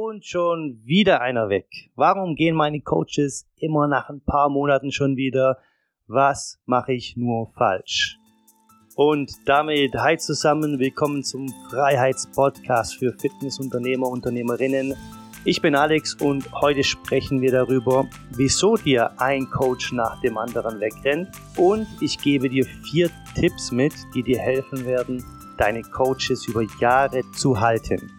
Und schon wieder einer weg. Warum gehen meine Coaches immer nach ein paar Monaten schon wieder? Was mache ich nur falsch? Und damit hi zusammen, willkommen zum Freiheitspodcast für Fitnessunternehmer, Unternehmerinnen. Ich bin Alex und heute sprechen wir darüber, wieso dir ein Coach nach dem anderen wegrennt. Und ich gebe dir vier Tipps mit, die dir helfen werden, deine Coaches über Jahre zu halten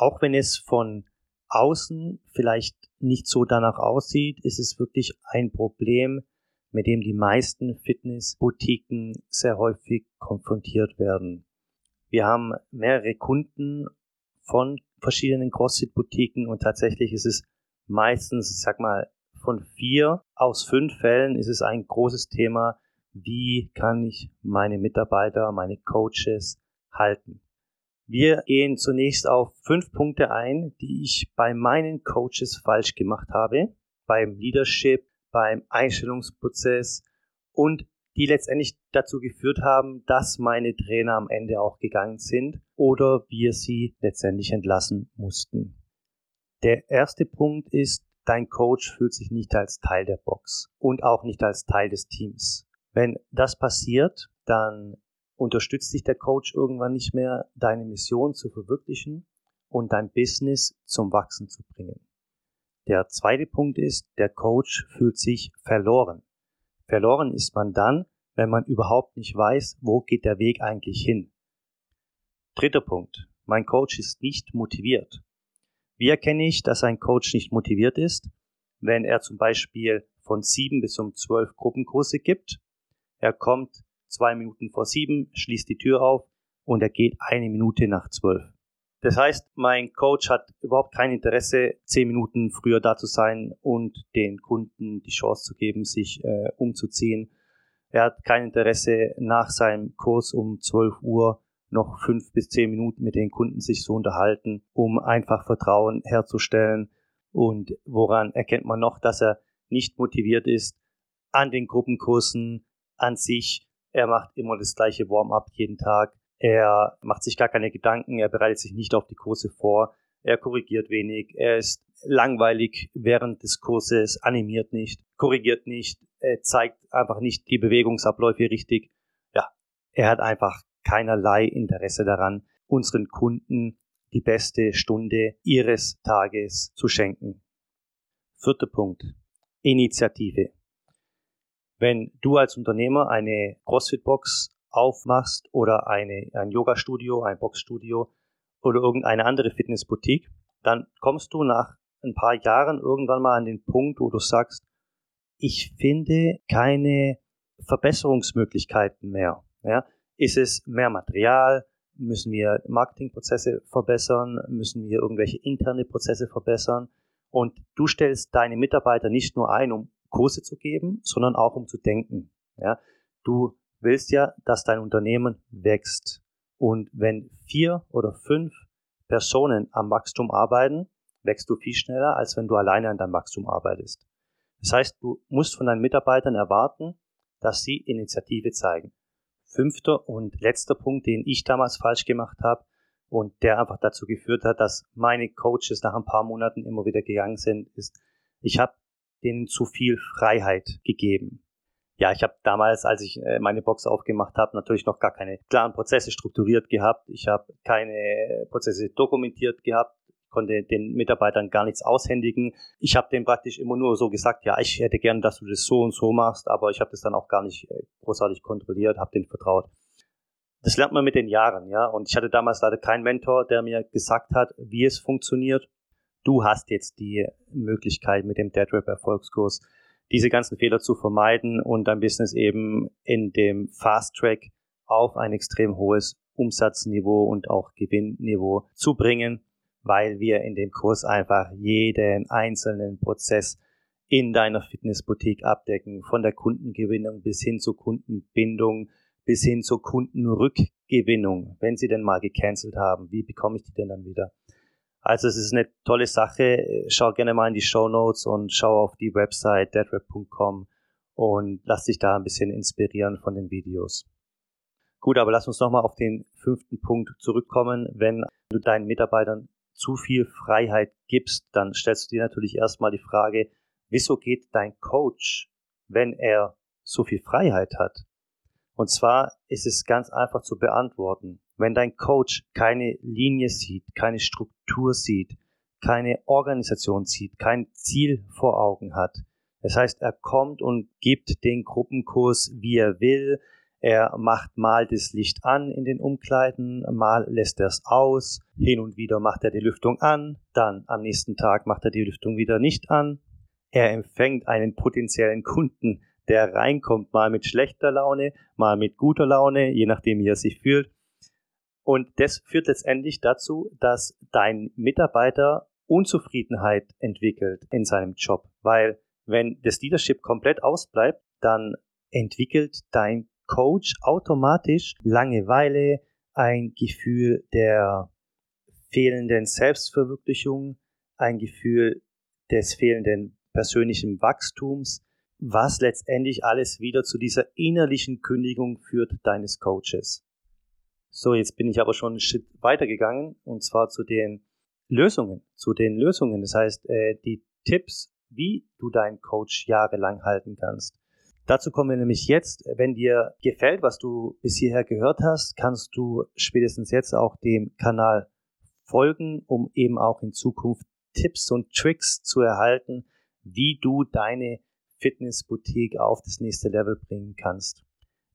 auch wenn es von außen vielleicht nicht so danach aussieht, ist es wirklich ein Problem, mit dem die meisten Fitnessboutiquen sehr häufig konfrontiert werden. Wir haben mehrere Kunden von verschiedenen CrossFit-Boutiquen und tatsächlich ist es meistens, sag mal, von vier aus fünf Fällen ist es ein großes Thema, wie kann ich meine Mitarbeiter, meine Coaches halten. Wir gehen zunächst auf fünf Punkte ein, die ich bei meinen Coaches falsch gemacht habe, beim Leadership, beim Einstellungsprozess und die letztendlich dazu geführt haben, dass meine Trainer am Ende auch gegangen sind oder wir sie letztendlich entlassen mussten. Der erste Punkt ist, dein Coach fühlt sich nicht als Teil der Box und auch nicht als Teil des Teams. Wenn das passiert, dann unterstützt dich der Coach irgendwann nicht mehr, deine Mission zu verwirklichen und dein Business zum Wachsen zu bringen. Der zweite Punkt ist, der Coach fühlt sich verloren. Verloren ist man dann, wenn man überhaupt nicht weiß, wo geht der Weg eigentlich hin. Dritter Punkt. Mein Coach ist nicht motiviert. Wie erkenne ich, dass ein Coach nicht motiviert ist? Wenn er zum Beispiel von sieben bis um zwölf Gruppenkurse gibt, er kommt zwei Minuten vor sieben, schließt die Tür auf und er geht eine Minute nach zwölf. Das heißt, mein Coach hat überhaupt kein Interesse, zehn Minuten früher da zu sein und den Kunden die Chance zu geben, sich äh, umzuziehen. Er hat kein Interesse, nach seinem Kurs um 12 Uhr noch fünf bis zehn Minuten mit den Kunden sich zu unterhalten, um einfach Vertrauen herzustellen. Und woran erkennt man noch, dass er nicht motiviert ist? An den Gruppenkursen, an sich, er macht immer das gleiche Warm-up jeden Tag. Er macht sich gar keine Gedanken. Er bereitet sich nicht auf die Kurse vor. Er korrigiert wenig. Er ist langweilig während des Kurses, animiert nicht, korrigiert nicht, zeigt einfach nicht die Bewegungsabläufe richtig. Ja, er hat einfach keinerlei Interesse daran, unseren Kunden die beste Stunde ihres Tages zu schenken. Vierter Punkt. Initiative. Wenn du als Unternehmer eine CrossFit-Box aufmachst oder eine, ein Yoga-Studio, ein Boxstudio oder irgendeine andere Fitnessboutique, dann kommst du nach ein paar Jahren irgendwann mal an den Punkt, wo du sagst, ich finde keine Verbesserungsmöglichkeiten mehr. Ja? Ist es mehr Material? Müssen wir Marketingprozesse verbessern? Müssen wir irgendwelche interne Prozesse verbessern? Und du stellst deine Mitarbeiter nicht nur ein, um Kurse zu geben, sondern auch um zu denken. Ja, du willst ja, dass dein Unternehmen wächst. Und wenn vier oder fünf Personen am Wachstum arbeiten, wächst du viel schneller, als wenn du alleine an deinem Wachstum arbeitest. Das heißt, du musst von deinen Mitarbeitern erwarten, dass sie Initiative zeigen. Fünfter und letzter Punkt, den ich damals falsch gemacht habe und der einfach dazu geführt hat, dass meine Coaches nach ein paar Monaten immer wieder gegangen sind, ist, ich habe denen zu viel Freiheit gegeben. Ja, ich habe damals, als ich äh, meine Box aufgemacht habe, natürlich noch gar keine klaren Prozesse strukturiert gehabt. Ich habe keine Prozesse dokumentiert gehabt, konnte den Mitarbeitern gar nichts aushändigen. Ich habe denen praktisch immer nur so gesagt, ja, ich hätte gern, dass du das so und so machst, aber ich habe das dann auch gar nicht äh, großartig kontrolliert, habe denen vertraut. Das lernt man mit den Jahren, ja. Und ich hatte damals leider keinen Mentor, der mir gesagt hat, wie es funktioniert du hast jetzt die Möglichkeit mit dem DeadRap Erfolgskurs diese ganzen Fehler zu vermeiden und dein Business eben in dem Fast Track auf ein extrem hohes Umsatzniveau und auch Gewinnniveau zu bringen, weil wir in dem Kurs einfach jeden einzelnen Prozess in deiner Fitnessboutique abdecken, von der Kundengewinnung bis hin zur Kundenbindung, bis hin zur Kundenrückgewinnung, wenn sie denn mal gecancelt haben, wie bekomme ich die denn dann wieder? Also es ist eine tolle Sache. Schau gerne mal in die Show Notes und schau auf die Website deadrap.com und lass dich da ein bisschen inspirieren von den Videos. Gut, aber lass uns nochmal auf den fünften Punkt zurückkommen. Wenn du deinen Mitarbeitern zu viel Freiheit gibst, dann stellst du dir natürlich erstmal die Frage, wieso geht dein Coach, wenn er so viel Freiheit hat? Und zwar ist es ganz einfach zu beantworten. Wenn dein Coach keine Linie sieht, keine Struktur sieht, keine Organisation sieht, kein Ziel vor Augen hat, das heißt, er kommt und gibt den Gruppenkurs, wie er will, er macht mal das Licht an in den Umkleiden, mal lässt er es aus, hin und wieder macht er die Lüftung an, dann am nächsten Tag macht er die Lüftung wieder nicht an. Er empfängt einen potenziellen Kunden der reinkommt, mal mit schlechter Laune, mal mit guter Laune, je nachdem, wie er sich fühlt. Und das führt letztendlich dazu, dass dein Mitarbeiter Unzufriedenheit entwickelt in seinem Job, weil wenn das Leadership komplett ausbleibt, dann entwickelt dein Coach automatisch Langeweile, ein Gefühl der fehlenden Selbstverwirklichung, ein Gefühl des fehlenden persönlichen Wachstums, was letztendlich alles wieder zu dieser innerlichen Kündigung führt deines Coaches. So, jetzt bin ich aber schon einen Schritt weitergegangen und zwar zu den Lösungen, zu den Lösungen. Das heißt, äh, die Tipps, wie du deinen Coach jahrelang halten kannst. Dazu kommen wir nämlich jetzt. Wenn dir gefällt, was du bis hierher gehört hast, kannst du spätestens jetzt auch dem Kanal folgen, um eben auch in Zukunft Tipps und Tricks zu erhalten, wie du deine Fitnessboutique auf das nächste Level bringen kannst.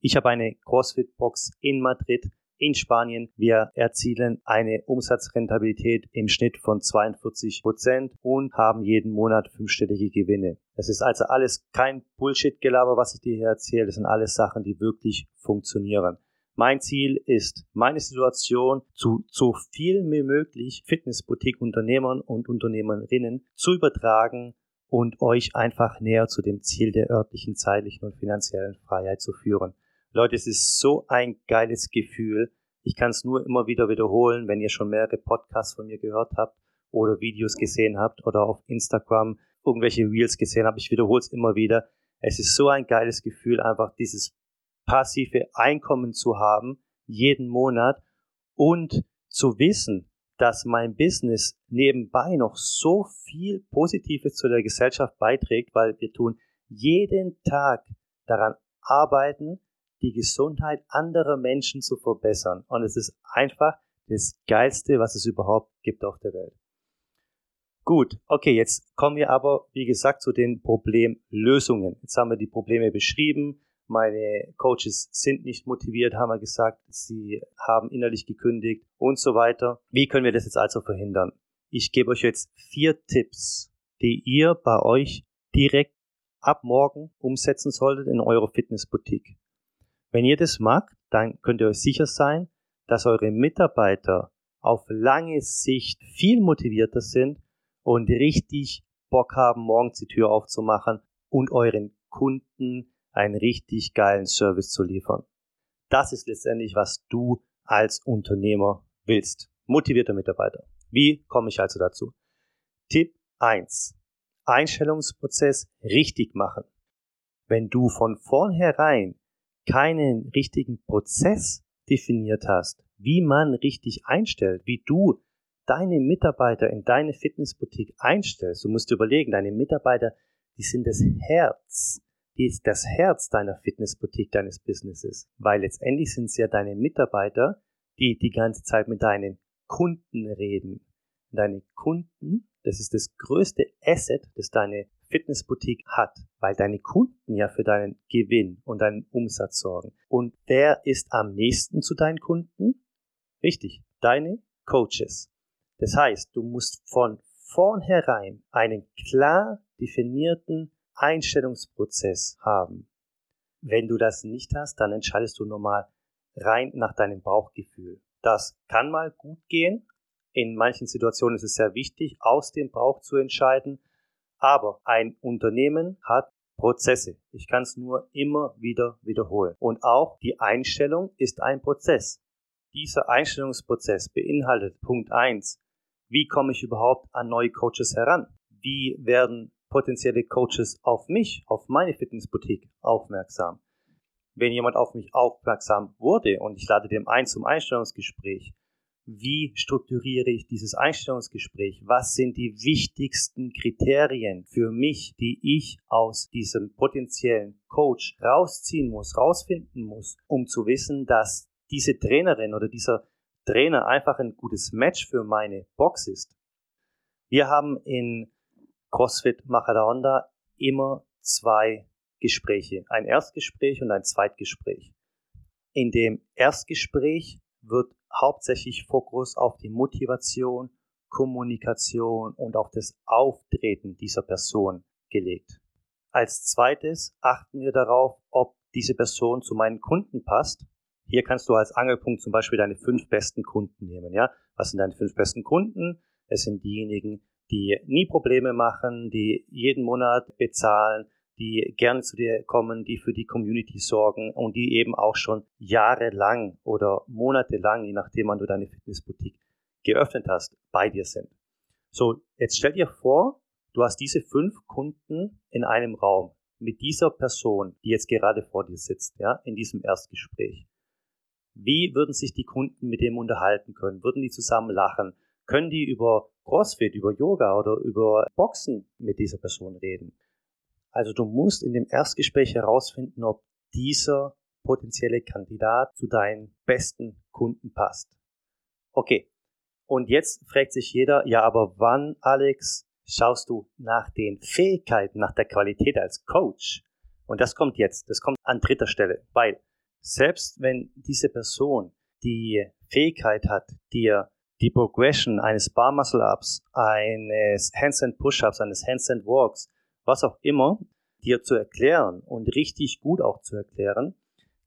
Ich habe eine CrossFit-Box in Madrid in Spanien. Wir erzielen eine Umsatzrentabilität im Schnitt von 42 Prozent und haben jeden Monat fünfstellige Gewinne. Es ist also alles kein Bullshit-Gelaber, was ich dir hier erzähle. Das sind alles Sachen, die wirklich funktionieren. Mein Ziel ist, meine Situation zu so viel wie möglich Fitnessboutique-Unternehmern und Unternehmerinnen zu übertragen und euch einfach näher zu dem Ziel der örtlichen, zeitlichen und finanziellen Freiheit zu führen. Leute, es ist so ein geiles Gefühl. Ich kann es nur immer wieder wiederholen, wenn ihr schon mehrere Podcasts von mir gehört habt oder Videos gesehen habt oder auf Instagram irgendwelche Reels gesehen habt. Ich wiederhole es immer wieder. Es ist so ein geiles Gefühl, einfach dieses passive Einkommen zu haben, jeden Monat und zu wissen, dass mein Business nebenbei noch so viel Positives zu der Gesellschaft beiträgt, weil wir tun jeden Tag daran arbeiten, die Gesundheit anderer Menschen zu verbessern. Und es ist einfach das Geilste, was es überhaupt gibt auf der Welt. Gut, okay, jetzt kommen wir aber, wie gesagt, zu den Problemlösungen. Jetzt haben wir die Probleme beschrieben, meine Coaches sind nicht motiviert, haben wir gesagt, sie haben innerlich gekündigt und so weiter. Wie können wir das jetzt also verhindern? Ich gebe euch jetzt vier Tipps, die ihr bei euch direkt ab morgen umsetzen solltet in eurer Fitnessboutique. Wenn ihr das macht, dann könnt ihr euch sicher sein, dass eure Mitarbeiter auf lange Sicht viel motivierter sind und richtig Bock haben, morgens die Tür aufzumachen und euren Kunden einen richtig geilen Service zu liefern. Das ist letztendlich, was du als Unternehmer willst. Motivierter Mitarbeiter. Wie komme ich also dazu? Tipp 1. Einstellungsprozess richtig machen. Wenn du von vornherein keinen richtigen Prozess definiert hast, wie man richtig einstellt, wie du deine Mitarbeiter in deine Fitnessboutique einstellst, du musst überlegen, deine Mitarbeiter, die sind das Herz die ist das Herz deiner Fitnessboutique, deines Businesses, weil letztendlich sind es ja deine Mitarbeiter, die die ganze Zeit mit deinen Kunden reden. Deine Kunden, das ist das größte Asset, das deine Fitnessboutique hat, weil deine Kunden ja für deinen Gewinn und deinen Umsatz sorgen. Und wer ist am nächsten zu deinen Kunden? Richtig, deine Coaches. Das heißt, du musst von vornherein einen klar definierten Einstellungsprozess haben. Wenn du das nicht hast, dann entscheidest du normal rein nach deinem Bauchgefühl. Das kann mal gut gehen. In manchen Situationen ist es sehr wichtig, aus dem Bauch zu entscheiden. Aber ein Unternehmen hat Prozesse. Ich kann es nur immer wieder wiederholen. Und auch die Einstellung ist ein Prozess. Dieser Einstellungsprozess beinhaltet Punkt eins: Wie komme ich überhaupt an neue Coaches heran? Wie werden potenzielle Coaches auf mich, auf meine Fitnessboutique aufmerksam. Wenn jemand auf mich aufmerksam wurde und ich lade dem ein zum Einstellungsgespräch, wie strukturiere ich dieses Einstellungsgespräch? Was sind die wichtigsten Kriterien für mich, die ich aus diesem potenziellen Coach rausziehen muss, rausfinden muss, um zu wissen, dass diese Trainerin oder dieser Trainer einfach ein gutes Match für meine Box ist. Wir haben in CrossFit Machadaonda immer zwei Gespräche, ein Erstgespräch und ein Zweitgespräch. In dem Erstgespräch wird hauptsächlich Fokus auf die Motivation, Kommunikation und auf das Auftreten dieser Person gelegt. Als zweites achten wir darauf, ob diese Person zu meinen Kunden passt. Hier kannst du als Angelpunkt zum Beispiel deine fünf besten Kunden nehmen. Ja, was sind deine fünf besten Kunden? Es sind diejenigen, die nie Probleme machen, die jeden Monat bezahlen, die gerne zu dir kommen, die für die Community sorgen und die eben auch schon jahrelang oder monatelang, je nachdem, wann du deine Fitnessboutique geöffnet hast, bei dir sind. So, jetzt stell dir vor, du hast diese fünf Kunden in einem Raum mit dieser Person, die jetzt gerade vor dir sitzt, ja, in diesem Erstgespräch. Wie würden sich die Kunden mit dem unterhalten können? Würden die zusammen lachen? Können die über CrossFit, über Yoga oder über Boxen mit dieser Person reden? Also du musst in dem Erstgespräch herausfinden, ob dieser potenzielle Kandidat zu deinen besten Kunden passt. Okay. Und jetzt fragt sich jeder, ja, aber wann, Alex, schaust du nach den Fähigkeiten, nach der Qualität als Coach? Und das kommt jetzt, das kommt an dritter Stelle, weil selbst wenn diese Person die Fähigkeit hat, dir die Progression eines Bar Muscle Ups, eines Handstand Push-Ups, eines Handstand Walks was auch immer, dir zu erklären und richtig gut auch zu erklären,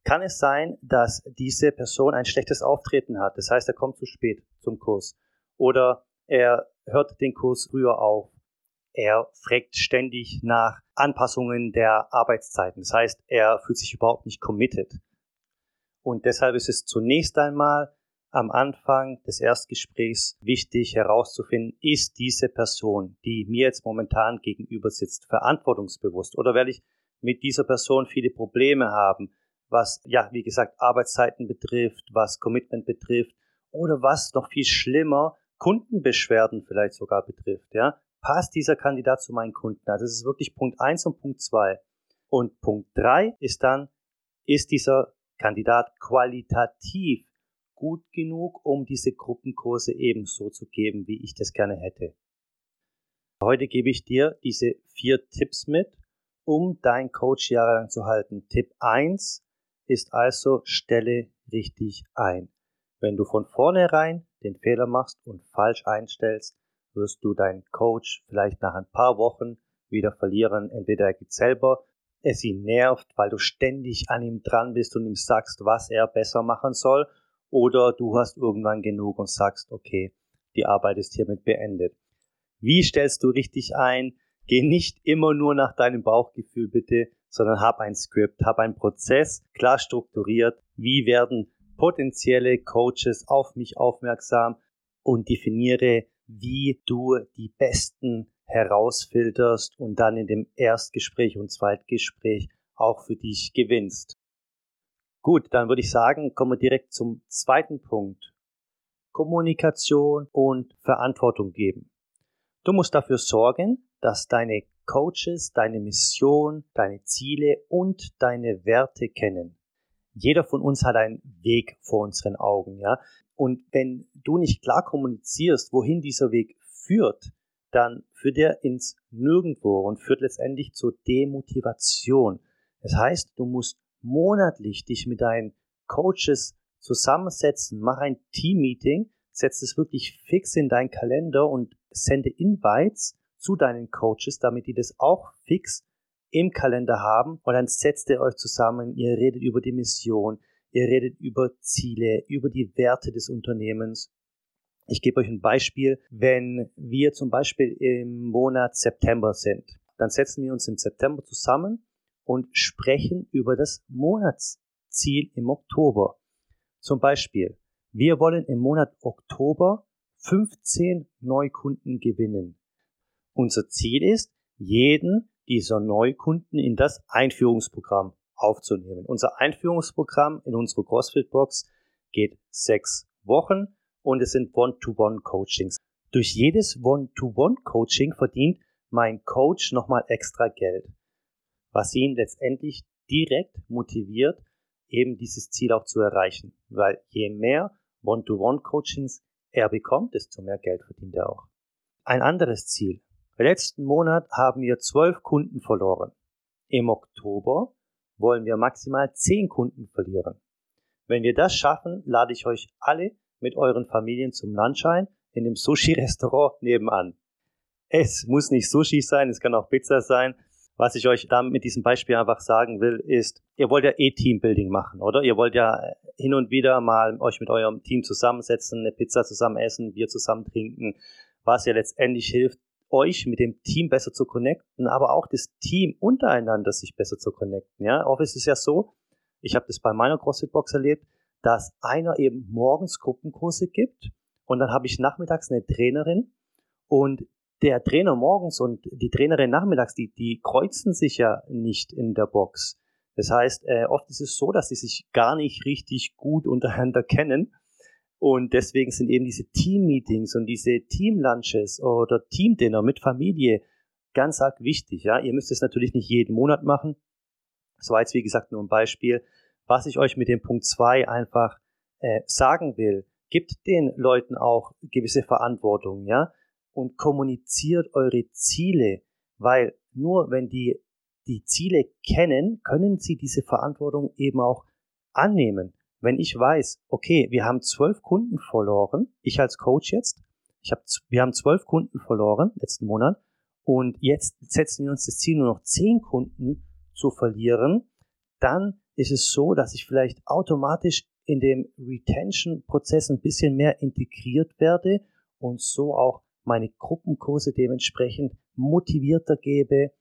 kann es sein, dass diese Person ein schlechtes Auftreten hat. Das heißt, er kommt zu spät zum Kurs oder er hört den Kurs früher auf. Er fragt ständig nach Anpassungen der Arbeitszeiten. Das heißt, er fühlt sich überhaupt nicht committed. Und deshalb ist es zunächst einmal am Anfang des Erstgesprächs wichtig herauszufinden, ist diese Person, die mir jetzt momentan gegenüber sitzt, verantwortungsbewusst oder werde ich mit dieser Person viele Probleme haben, was, ja, wie gesagt, Arbeitszeiten betrifft, was Commitment betrifft oder was noch viel schlimmer, Kundenbeschwerden vielleicht sogar betrifft, ja. Passt dieser Kandidat zu meinen Kunden? Also das ist wirklich Punkt eins und Punkt zwei. Und Punkt drei ist dann, ist dieser Kandidat qualitativ gut genug, um diese Gruppenkurse ebenso zu geben, wie ich das gerne hätte. Heute gebe ich dir diese vier Tipps mit, um dein Coach jahrelang zu halten. Tipp 1 ist also, stelle richtig ein. Wenn du von vornherein den Fehler machst und falsch einstellst, wirst du deinen Coach vielleicht nach ein paar Wochen wieder verlieren. Entweder er geht selber, es ihn nervt, weil du ständig an ihm dran bist und ihm sagst, was er besser machen soll, oder du hast irgendwann genug und sagst, okay, die Arbeit ist hiermit beendet. Wie stellst du richtig ein? Geh nicht immer nur nach deinem Bauchgefühl bitte, sondern hab ein Skript, hab einen Prozess klar strukturiert. Wie werden potenzielle Coaches auf mich aufmerksam und definiere, wie du die besten herausfilterst und dann in dem Erstgespräch und Zweitgespräch auch für dich gewinnst. Gut, dann würde ich sagen, kommen wir direkt zum zweiten Punkt. Kommunikation und Verantwortung geben. Du musst dafür sorgen, dass deine Coaches deine Mission, deine Ziele und deine Werte kennen. Jeder von uns hat einen Weg vor unseren Augen, ja. Und wenn du nicht klar kommunizierst, wohin dieser Weg führt, dann führt er ins Nirgendwo und führt letztendlich zur Demotivation. Das heißt, du musst monatlich dich mit deinen Coaches zusammensetzen, mach ein Team-Meeting, setz es wirklich fix in deinen Kalender und sende Invites zu deinen Coaches, damit die das auch fix im Kalender haben. Und dann setzt ihr euch zusammen, ihr redet über die Mission, ihr redet über Ziele, über die Werte des Unternehmens. Ich gebe euch ein Beispiel, wenn wir zum Beispiel im Monat September sind, dann setzen wir uns im September zusammen und sprechen über das Monatsziel im Oktober. Zum Beispiel, wir wollen im Monat Oktober 15 Neukunden gewinnen. Unser Ziel ist, jeden dieser Neukunden in das Einführungsprogramm aufzunehmen. Unser Einführungsprogramm in unsere CrossFit-Box geht sechs Wochen und es sind One-to-One-Coachings. Durch jedes One-to-One-Coaching verdient mein Coach nochmal extra Geld, was ihn letztendlich direkt motiviert, eben dieses Ziel auch zu erreichen. Weil je mehr One-to-One-Coachings er bekommt, desto mehr Geld verdient er auch. Ein anderes Ziel. Letzten Monat haben wir zwölf Kunden verloren. Im Oktober wollen wir maximal zehn Kunden verlieren. Wenn wir das schaffen, lade ich euch alle mit euren Familien zum Lunch ein in dem Sushi-Restaurant nebenan. Es muss nicht Sushi sein, es kann auch Pizza sein. Was ich euch da mit diesem Beispiel einfach sagen will, ist, ihr wollt ja eh Teambuilding machen, oder? Ihr wollt ja hin und wieder mal euch mit eurem Team zusammensetzen, eine Pizza zusammen essen, Bier zusammen trinken, was ja letztendlich hilft, euch mit dem Team besser zu connecten, aber auch das Team untereinander sich besser zu connecten. Ja, oft ist es ja so, ich habe das bei meiner CrossFit-Box erlebt, dass einer eben morgens Gruppenkurse gibt und dann habe ich nachmittags eine Trainerin und der Trainer morgens und die Trainerin nachmittags, die, die kreuzen sich ja nicht in der Box. Das heißt, äh, oft ist es so, dass sie sich gar nicht richtig gut untereinander kennen. Und deswegen sind eben diese Team-Meetings und diese Team-Lunches oder Team-Dinner mit Familie ganz arg wichtig. Ja, ihr müsst es natürlich nicht jeden Monat machen. Das war jetzt, wie gesagt, nur ein Beispiel. Was ich euch mit dem Punkt zwei einfach äh, sagen will, gibt den Leuten auch gewisse Verantwortung, ja und kommuniziert eure Ziele, weil nur wenn die die Ziele kennen, können sie diese Verantwortung eben auch annehmen. Wenn ich weiß, okay, wir haben zwölf Kunden verloren, ich als Coach jetzt, ich hab, wir haben zwölf Kunden verloren letzten Monat und jetzt setzen wir uns das Ziel, nur noch zehn Kunden zu verlieren, dann ist es so, dass ich vielleicht automatisch in dem Retention-Prozess ein bisschen mehr integriert werde und so auch meine Gruppenkurse dementsprechend motivierter gebe,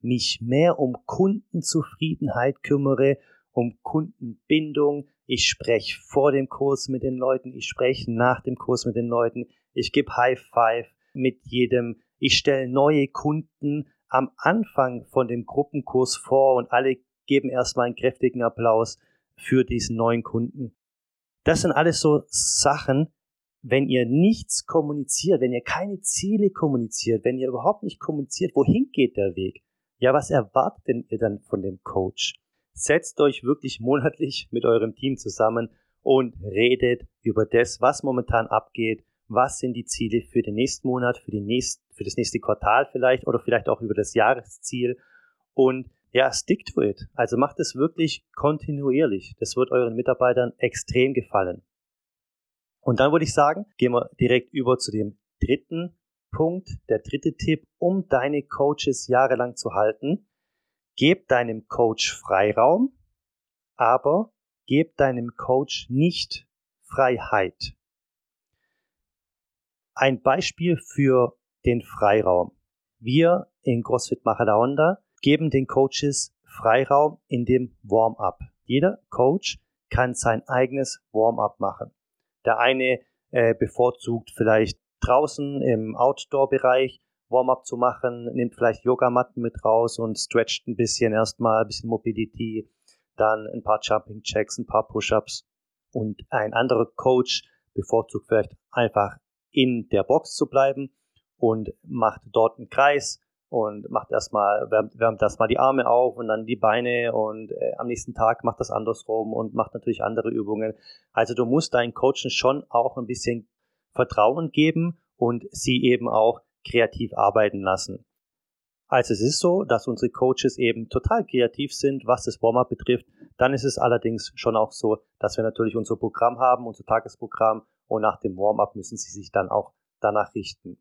mich mehr um Kundenzufriedenheit kümmere, um Kundenbindung. Ich spreche vor dem Kurs mit den Leuten, ich spreche nach dem Kurs mit den Leuten, ich gebe High Five mit jedem, ich stelle neue Kunden am Anfang von dem Gruppenkurs vor und alle geben erstmal einen kräftigen Applaus für diesen neuen Kunden. Das sind alles so Sachen, wenn ihr nichts kommuniziert, wenn ihr keine Ziele kommuniziert, wenn ihr überhaupt nicht kommuniziert, wohin geht der Weg? Ja, was erwartet denn ihr dann von dem Coach? Setzt euch wirklich monatlich mit eurem Team zusammen und redet über das, was momentan abgeht, was sind die Ziele für den nächsten Monat, für, die nächst, für das nächste Quartal vielleicht oder vielleicht auch über das Jahresziel und ja, stick to it. Also macht es wirklich kontinuierlich. Das wird euren Mitarbeitern extrem gefallen. Und dann würde ich sagen, gehen wir direkt über zu dem dritten Punkt, der dritte Tipp, um deine Coaches jahrelang zu halten. Geb deinem Coach Freiraum, aber geb deinem Coach nicht Freiheit. Ein Beispiel für den Freiraum. Wir in CrossFit Honda geben den Coaches Freiraum in dem Warm-up. Jeder Coach kann sein eigenes Warm-up machen. Der eine äh, bevorzugt vielleicht draußen im Outdoor-Bereich Warm-up zu machen, nimmt vielleicht Yogamatten mit raus und stretcht ein bisschen erstmal, ein bisschen Mobility, dann ein paar Jumping Checks, ein paar Push-ups. Und ein anderer Coach bevorzugt vielleicht einfach in der Box zu bleiben und macht dort einen Kreis, und macht erstmal, wärmt, wärmt erstmal die Arme auf und dann die Beine und äh, am nächsten Tag macht das andersrum und macht natürlich andere Übungen. Also du musst deinen Coachen schon auch ein bisschen Vertrauen geben und sie eben auch kreativ arbeiten lassen. Also es ist so, dass unsere Coaches eben total kreativ sind, was das Warm-up betrifft. Dann ist es allerdings schon auch so, dass wir natürlich unser Programm haben, unser Tagesprogramm und nach dem Warm-up müssen sie sich dann auch danach richten.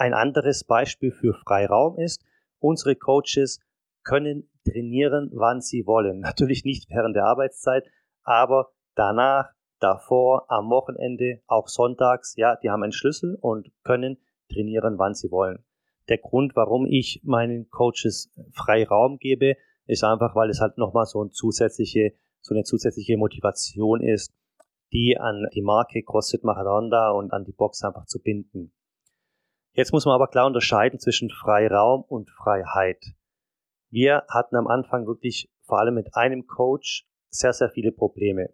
Ein anderes Beispiel für Freiraum ist, unsere Coaches können trainieren, wann sie wollen. Natürlich nicht während der Arbeitszeit, aber danach, davor, am Wochenende, auch sonntags, ja, die haben einen Schlüssel und können trainieren, wann sie wollen. Der Grund, warum ich meinen Coaches Freiraum gebe, ist einfach, weil es halt nochmal so eine zusätzliche, so eine zusätzliche Motivation ist, die an die Marke CrossFit Maradona und an die Box einfach zu binden. Jetzt muss man aber klar unterscheiden zwischen Freiraum und Freiheit. Wir hatten am Anfang wirklich vor allem mit einem Coach sehr, sehr viele Probleme.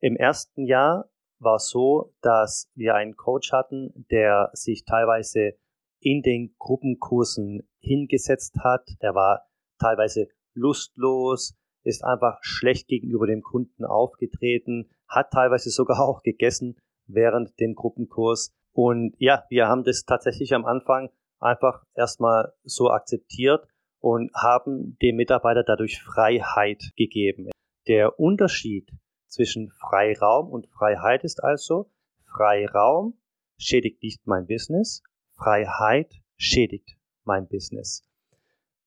Im ersten Jahr war so, dass wir einen Coach hatten, der sich teilweise in den Gruppenkursen hingesetzt hat. Er war teilweise lustlos, ist einfach schlecht gegenüber dem Kunden aufgetreten, hat teilweise sogar auch gegessen während dem Gruppenkurs. Und ja, wir haben das tatsächlich am Anfang einfach erstmal so akzeptiert und haben dem Mitarbeiter dadurch Freiheit gegeben. Der Unterschied zwischen Freiraum und Freiheit ist also, Freiraum schädigt nicht mein Business, Freiheit schädigt mein Business.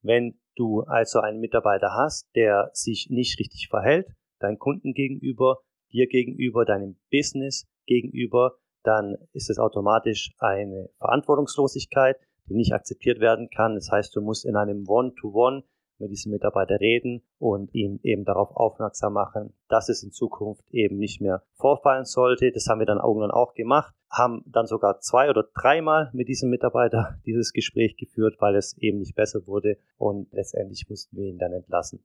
Wenn du also einen Mitarbeiter hast, der sich nicht richtig verhält, deinen Kunden gegenüber, dir gegenüber, deinem Business gegenüber, dann ist es automatisch eine Verantwortungslosigkeit, die nicht akzeptiert werden kann. Das heißt, du musst in einem One-to-One -One mit diesem Mitarbeiter reden und ihm eben darauf aufmerksam machen, dass es in Zukunft eben nicht mehr vorfallen sollte. Das haben wir dann irgendwann auch gemacht, haben dann sogar zwei oder dreimal mit diesem Mitarbeiter dieses Gespräch geführt, weil es eben nicht besser wurde und letztendlich mussten wir ihn dann entlassen.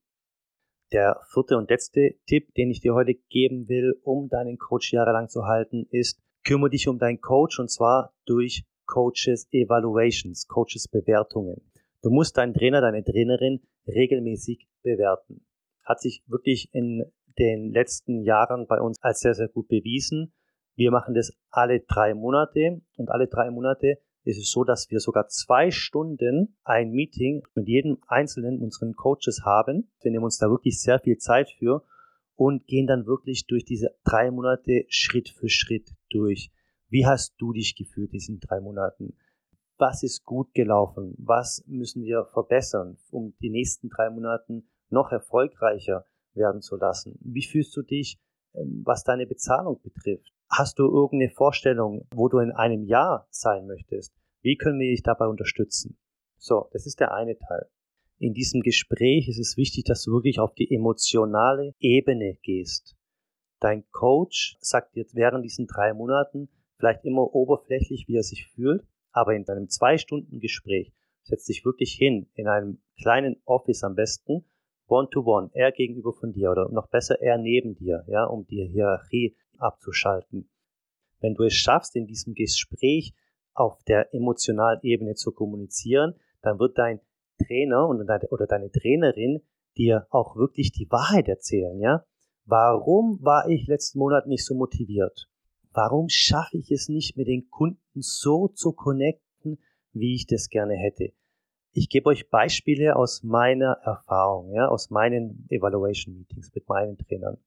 Der vierte und letzte Tipp, den ich dir heute geben will, um deinen Coach jahrelang zu halten, ist, kümmere dich um deinen Coach und zwar durch Coaches Evaluations, Coaches Bewertungen. Du musst deinen Trainer, deine Trainerin regelmäßig bewerten. Hat sich wirklich in den letzten Jahren bei uns als sehr, sehr gut bewiesen. Wir machen das alle drei Monate und alle drei Monate ist es so, dass wir sogar zwei Stunden ein Meeting mit jedem einzelnen unseren Coaches haben. Wir nehmen uns da wirklich sehr viel Zeit für und gehen dann wirklich durch diese drei Monate Schritt für Schritt durch. Wie hast du dich gefühlt diesen drei Monaten? Was ist gut gelaufen? Was müssen wir verbessern, um die nächsten drei Monaten noch erfolgreicher werden zu lassen? Wie fühlst du dich, ähm, was deine Bezahlung betrifft? Hast du irgendeine Vorstellung, wo du in einem Jahr sein möchtest? Wie können wir dich dabei unterstützen? So, das ist der eine Teil. In diesem Gespräch ist es wichtig, dass du wirklich auf die emotionale Ebene gehst. Dein Coach sagt dir während diesen drei Monaten vielleicht immer oberflächlich, wie er sich fühlt, aber in deinem zwei Stunden Gespräch setzt dich wirklich hin, in einem kleinen Office am besten, one-to-one, -one, er gegenüber von dir oder noch besser er neben dir, ja, um die Hierarchie abzuschalten. Wenn du es schaffst, in diesem Gespräch auf der emotionalen Ebene zu kommunizieren, dann wird dein Trainer oder deine Trainerin dir auch wirklich die Wahrheit erzählen, ja? Warum war ich letzten Monat nicht so motiviert? Warum schaffe ich es nicht, mit den Kunden so zu connecten, wie ich das gerne hätte? Ich gebe euch Beispiele aus meiner Erfahrung, ja, aus meinen Evaluation Meetings mit meinen Trainern.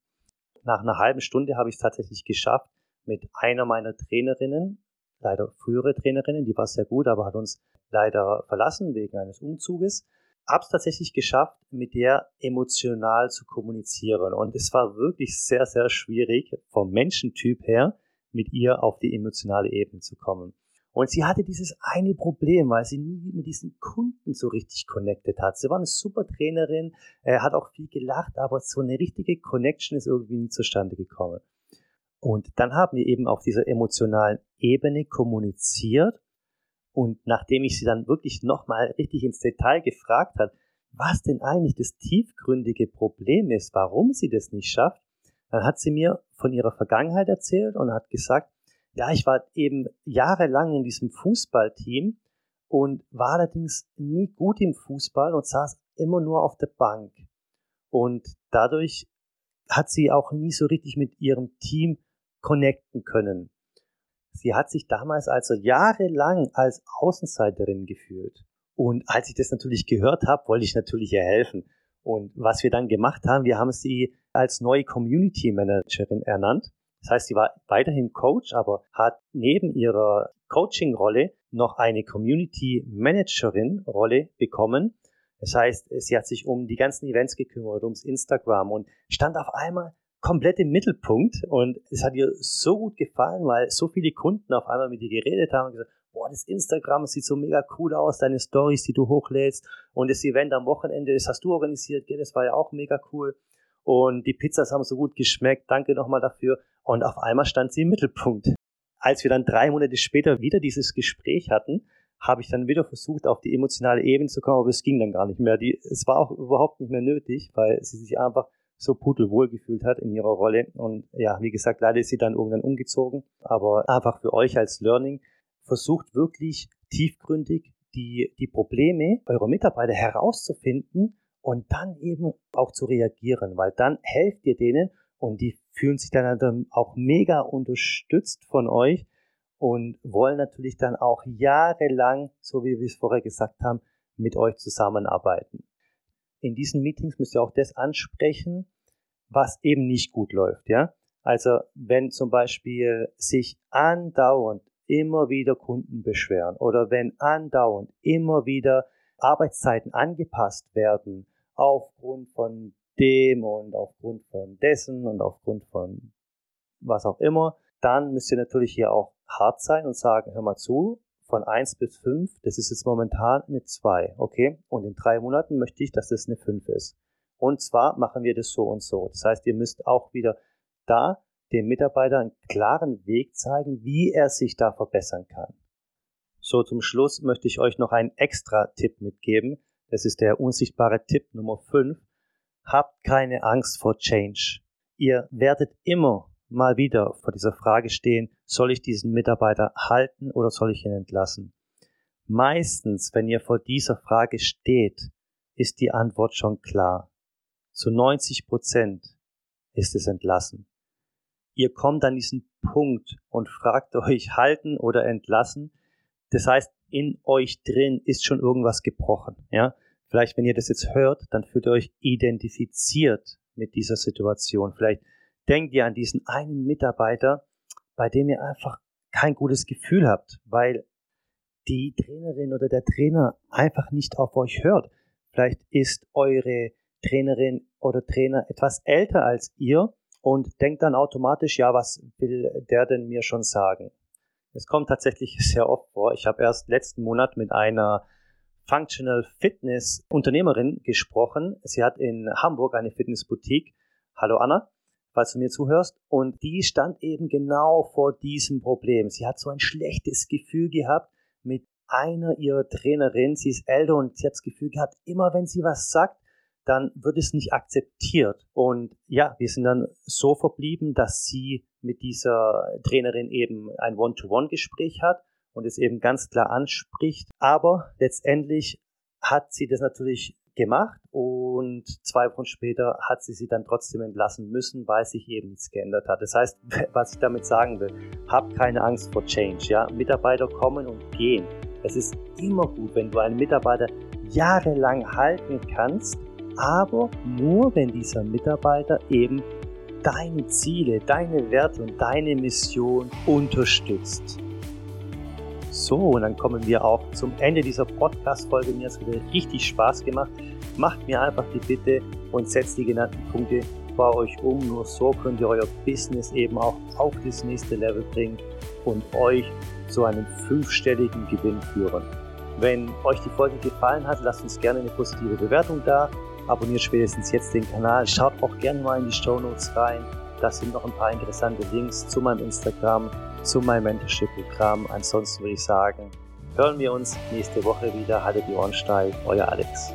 Nach einer halben Stunde habe ich es tatsächlich geschafft, mit einer meiner Trainerinnen, leider frühere Trainerinnen, die war sehr gut, aber hat uns leider verlassen wegen eines Umzuges, habe es tatsächlich geschafft, mit der emotional zu kommunizieren. Und es war wirklich sehr, sehr schwierig vom Menschentyp her, mit ihr auf die emotionale Ebene zu kommen. Und sie hatte dieses eine Problem, weil sie nie mit diesen Kunden so richtig connected hat. Sie war eine super Trainerin, äh, hat auch viel gelacht, aber so eine richtige Connection ist irgendwie nie zustande gekommen. Und dann haben wir eben auf dieser emotionalen Ebene kommuniziert. Und nachdem ich sie dann wirklich nochmal richtig ins Detail gefragt hat, was denn eigentlich das tiefgründige Problem ist, warum sie das nicht schafft, dann hat sie mir von ihrer Vergangenheit erzählt und hat gesagt, ja, ich war eben jahrelang in diesem Fußballteam und war allerdings nie gut im Fußball und saß immer nur auf der Bank. Und dadurch hat sie auch nie so richtig mit ihrem Team connecten können. Sie hat sich damals also jahrelang als Außenseiterin gefühlt. Und als ich das natürlich gehört habe, wollte ich natürlich ihr helfen. Und was wir dann gemacht haben, wir haben sie als neue Community Managerin ernannt. Das heißt, sie war weiterhin Coach, aber hat neben ihrer Coaching-Rolle noch eine Community Managerin-Rolle bekommen. Das heißt, sie hat sich um die ganzen Events gekümmert, ums Instagram und stand auf einmal komplett im Mittelpunkt. Und es hat ihr so gut gefallen, weil so viele Kunden auf einmal mit ihr geredet haben und gesagt, boah, das Instagram sieht so mega cool aus, deine Stories, die du hochlädst und das Event am Wochenende, das hast du organisiert, das war ja auch mega cool und die Pizzas haben so gut geschmeckt, danke nochmal dafür und auf einmal stand sie im Mittelpunkt. Als wir dann drei Monate später wieder dieses Gespräch hatten, habe ich dann wieder versucht, auf die emotionale Ebene zu kommen, aber es ging dann gar nicht mehr. Die, es war auch überhaupt nicht mehr nötig, weil sie sich einfach so pudelwohl gefühlt hat in ihrer Rolle. Und ja, wie gesagt, leider ist sie dann irgendwann umgezogen. Aber einfach für euch als Learning, versucht wirklich tiefgründig die, die Probleme eurer Mitarbeiter herauszufinden und dann eben auch zu reagieren, weil dann helft ihr denen und die fühlen sich dann auch mega unterstützt von euch und wollen natürlich dann auch jahrelang, so wie wir es vorher gesagt haben, mit euch zusammenarbeiten. In diesen Meetings müsst ihr auch das ansprechen, was eben nicht gut läuft, ja. Also wenn zum Beispiel sich andauernd immer wieder Kunden beschweren oder wenn andauernd immer wieder Arbeitszeiten angepasst werden aufgrund von dem und aufgrund von dessen und aufgrund von was auch immer, dann müsst ihr natürlich hier auch hart sein und sagen, hör mal zu, von 1 bis 5, das ist jetzt momentan eine 2, okay? Und in drei Monaten möchte ich, dass das eine 5 ist. Und zwar machen wir das so und so. Das heißt, ihr müsst auch wieder da dem Mitarbeiter einen klaren Weg zeigen, wie er sich da verbessern kann. So, zum Schluss möchte ich euch noch einen extra Tipp mitgeben. Das ist der unsichtbare Tipp Nummer 5. Habt keine Angst vor Change. Ihr werdet immer mal wieder vor dieser Frage stehen, soll ich diesen Mitarbeiter halten oder soll ich ihn entlassen? Meistens, wenn ihr vor dieser Frage steht, ist die Antwort schon klar. Zu 90 Prozent ist es entlassen ihr kommt an diesen Punkt und fragt euch halten oder entlassen. Das heißt, in euch drin ist schon irgendwas gebrochen, ja. Vielleicht, wenn ihr das jetzt hört, dann fühlt ihr euch identifiziert mit dieser Situation. Vielleicht denkt ihr an diesen einen Mitarbeiter, bei dem ihr einfach kein gutes Gefühl habt, weil die Trainerin oder der Trainer einfach nicht auf euch hört. Vielleicht ist eure Trainerin oder Trainer etwas älter als ihr und denkt dann automatisch, ja, was will der denn mir schon sagen? Es kommt tatsächlich sehr oft vor. Ich habe erst letzten Monat mit einer Functional Fitness Unternehmerin gesprochen. Sie hat in Hamburg eine Fitnessboutique. Hallo Anna, falls du mir zuhörst. Und die stand eben genau vor diesem Problem. Sie hat so ein schlechtes Gefühl gehabt mit einer ihrer Trainerinnen. Sie ist älter und sie hat das Gefühl gehabt, immer wenn sie was sagt, dann wird es nicht akzeptiert. Und ja, wir sind dann so verblieben, dass sie mit dieser Trainerin eben ein One-to-One-Gespräch hat und es eben ganz klar anspricht. Aber letztendlich hat sie das natürlich gemacht und zwei Wochen später hat sie sie dann trotzdem entlassen müssen, weil sich eben nichts geändert hat. Das heißt, was ich damit sagen will, habt keine Angst vor Change. Ja? Mitarbeiter kommen und gehen. Es ist immer gut, wenn du einen Mitarbeiter jahrelang halten kannst aber nur wenn dieser Mitarbeiter eben deine Ziele, deine Werte und deine Mission unterstützt. So, und dann kommen wir auch zum Ende dieser Podcast-Folge. Mir hat es wieder richtig Spaß gemacht. Macht mir einfach die Bitte und setzt die genannten Punkte bei euch um. Nur so könnt ihr euer Business eben auch auf das nächste Level bringen und euch zu einem fünfstelligen Gewinn führen. Wenn euch die Folge gefallen hat, lasst uns gerne eine positive Bewertung da Abonniert spätestens jetzt den Kanal. Schaut auch gerne mal in die Show Notes rein. Da sind noch ein paar interessante Links zu meinem Instagram, zu meinem Mentorship-Programm. Ansonsten würde ich sagen, hören wir uns nächste Woche wieder. Haltet die Ohren steif. Euer Alex.